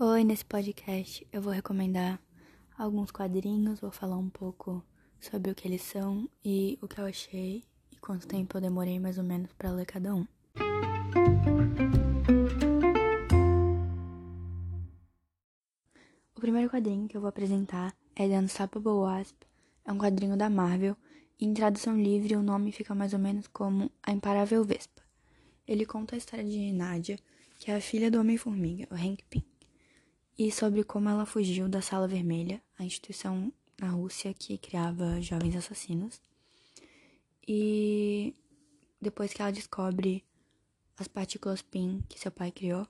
Oi, nesse podcast eu vou recomendar alguns quadrinhos, vou falar um pouco sobre o que eles são e o que eu achei e quanto tempo eu demorei mais ou menos para ler cada um. O primeiro quadrinho que eu vou apresentar é The Unstoppable Wasp. É um quadrinho da Marvel e em tradução livre o nome fica mais ou menos como A Imparável Vespa. Ele conta a história de Nadia, que é a filha do Homem-Formiga, o Hank Pym e sobre como ela fugiu da Sala Vermelha, a instituição na Rússia que criava jovens assassinos. E depois que ela descobre as partículas PIN que seu pai criou,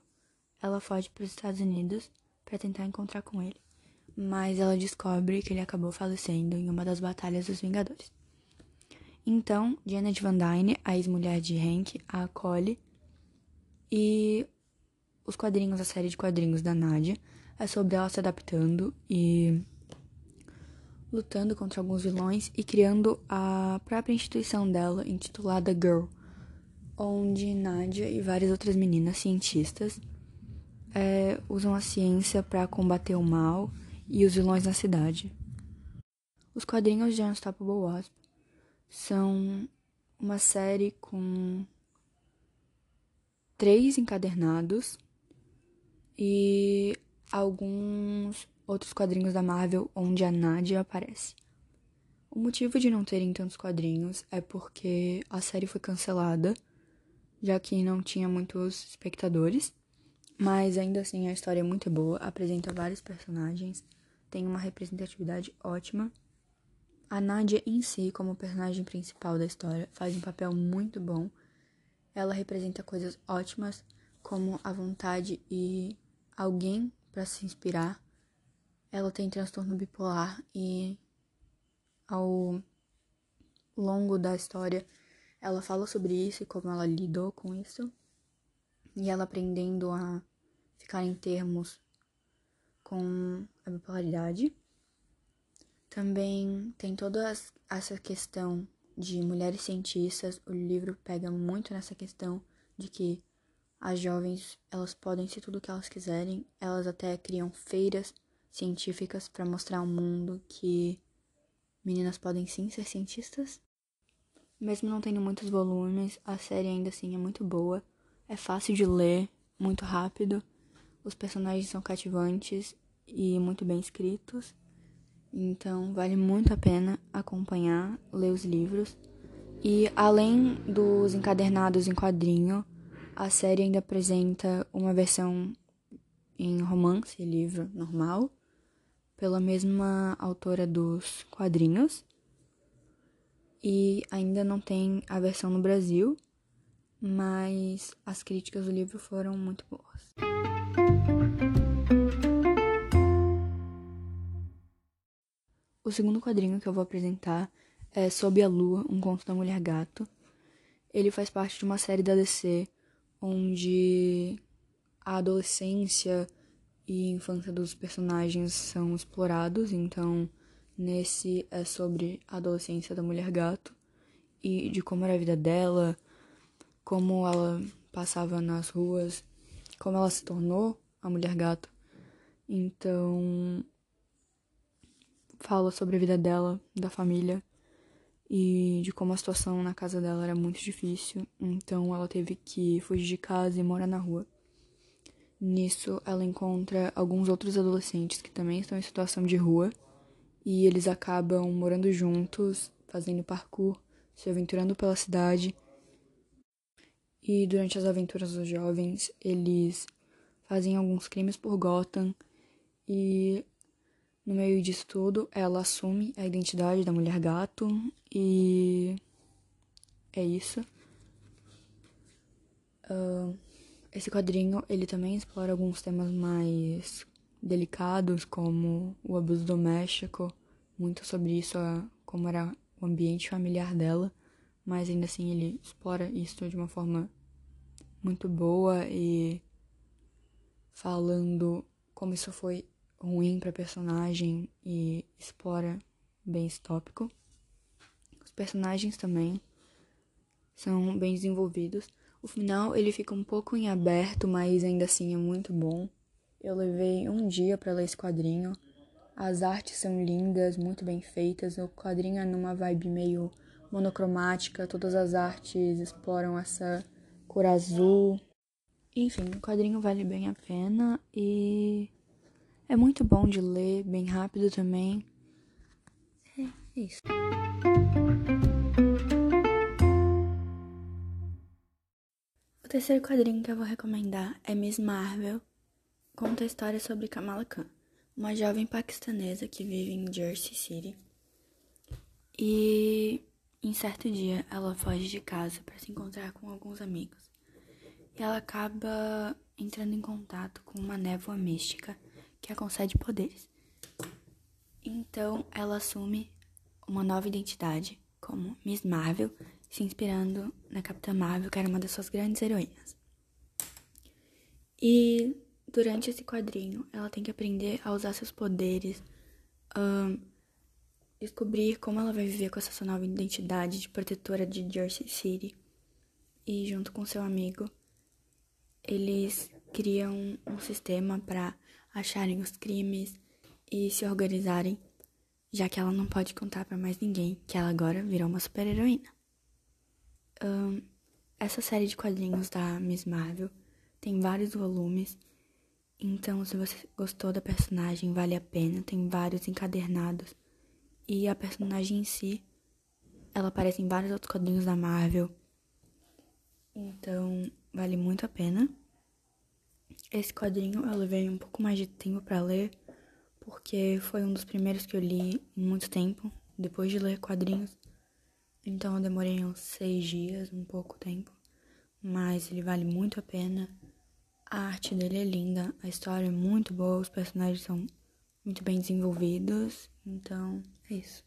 ela foge para os Estados Unidos para tentar encontrar com ele. Mas ela descobre que ele acabou falecendo em uma das batalhas dos Vingadores. Então, Janet Van Dyne, a ex-mulher de Hank, a acolhe e os quadrinhos, a série de quadrinhos da Nadia, é sobre ela se adaptando e lutando contra alguns vilões e criando a própria instituição dela, intitulada Girl, onde Nadia e várias outras meninas cientistas é, usam a ciência para combater o mal e os vilões na cidade. Os quadrinhos de Unstoppable Wasp são uma série com três encadernados e alguns outros quadrinhos da Marvel onde a Nadia aparece. O motivo de não terem tantos quadrinhos é porque a série foi cancelada, já que não tinha muitos espectadores, mas ainda assim a história é muito boa, apresenta vários personagens, tem uma representatividade ótima. A Nadia em si, como personagem principal da história, faz um papel muito bom. Ela representa coisas ótimas, como a vontade e alguém para se inspirar. Ela tem transtorno bipolar e ao longo da história ela fala sobre isso e como ela lidou com isso. E ela aprendendo a ficar em termos com a bipolaridade. Também tem toda essa questão de mulheres cientistas. O livro pega muito nessa questão de que as jovens, elas podem ser tudo o que elas quiserem, elas até criam feiras científicas para mostrar ao mundo que meninas podem sim ser cientistas. Mesmo não tendo muitos volumes, a série ainda assim é muito boa, é fácil de ler, muito rápido, os personagens são cativantes e muito bem escritos. Então, vale muito a pena acompanhar, ler os livros. E além dos encadernados em quadrinho, a série ainda apresenta uma versão em romance, livro normal, pela mesma autora dos quadrinhos. E ainda não tem a versão no Brasil, mas as críticas do livro foram muito boas. O segundo quadrinho que eu vou apresentar é Sob a Lua, um conto da mulher gato. Ele faz parte de uma série da DC onde a adolescência e infância dos personagens são explorados. Então, nesse é sobre a adolescência da mulher gato e de como era a vida dela, como ela passava nas ruas, como ela se tornou a mulher gato. Então, fala sobre a vida dela, da família e de como a situação na casa dela era muito difícil, então ela teve que fugir de casa e morar na rua. Nisso, ela encontra alguns outros adolescentes que também estão em situação de rua e eles acabam morando juntos, fazendo parkour, se aventurando pela cidade. E durante as aventuras dos jovens, eles fazem alguns crimes por Gotham e no meio disso tudo, ela assume a identidade da mulher gato e é isso. Uh, esse quadrinho ele também explora alguns temas mais delicados, como o abuso doméstico, muito sobre isso, como era o ambiente familiar dela, mas ainda assim ele explora isso de uma forma muito boa e falando como isso foi ruim para personagem e explora bem esse tópico. Os personagens também são bem desenvolvidos. O final ele fica um pouco em aberto, mas ainda assim é muito bom. Eu levei um dia para ler esse quadrinho. As artes são lindas, muito bem feitas. O quadrinho é numa vibe meio monocromática, todas as artes exploram essa cor azul. Enfim, o quadrinho vale bem a pena e é muito bom de ler, bem rápido também. É, é isso. O terceiro quadrinho que eu vou recomendar é Miss Marvel. Conta a história sobre Kamala Khan, uma jovem paquistanesa que vive em Jersey City. E em certo dia ela foge de casa para se encontrar com alguns amigos. E ela acaba entrando em contato com uma névoa mística que a concede poderes. Então ela assume uma nova identidade como Miss Marvel, se inspirando na Capitã Marvel, que era uma das suas grandes heroínas. E durante esse quadrinho, ela tem que aprender a usar seus poderes, um, descobrir como ela vai viver com essa sua nova identidade de protetora de Jersey City. E junto com seu amigo, eles criam um sistema para acharem os crimes e se organizarem, já que ela não pode contar para mais ninguém que ela agora virou uma super-heroína. Um, essa série de quadrinhos da Miss Marvel tem vários volumes, então se você gostou da personagem, vale a pena. Tem vários encadernados. E a personagem em si, ela aparece em vários outros quadrinhos da Marvel. Então, vale muito a pena. Esse quadrinho eu levei um pouco mais de tempo para ler, porque foi um dos primeiros que eu li muito tempo, depois de ler quadrinhos. Então eu demorei uns seis dias, um pouco tempo. Mas ele vale muito a pena. A arte dele é linda, a história é muito boa, os personagens são muito bem desenvolvidos. Então é isso.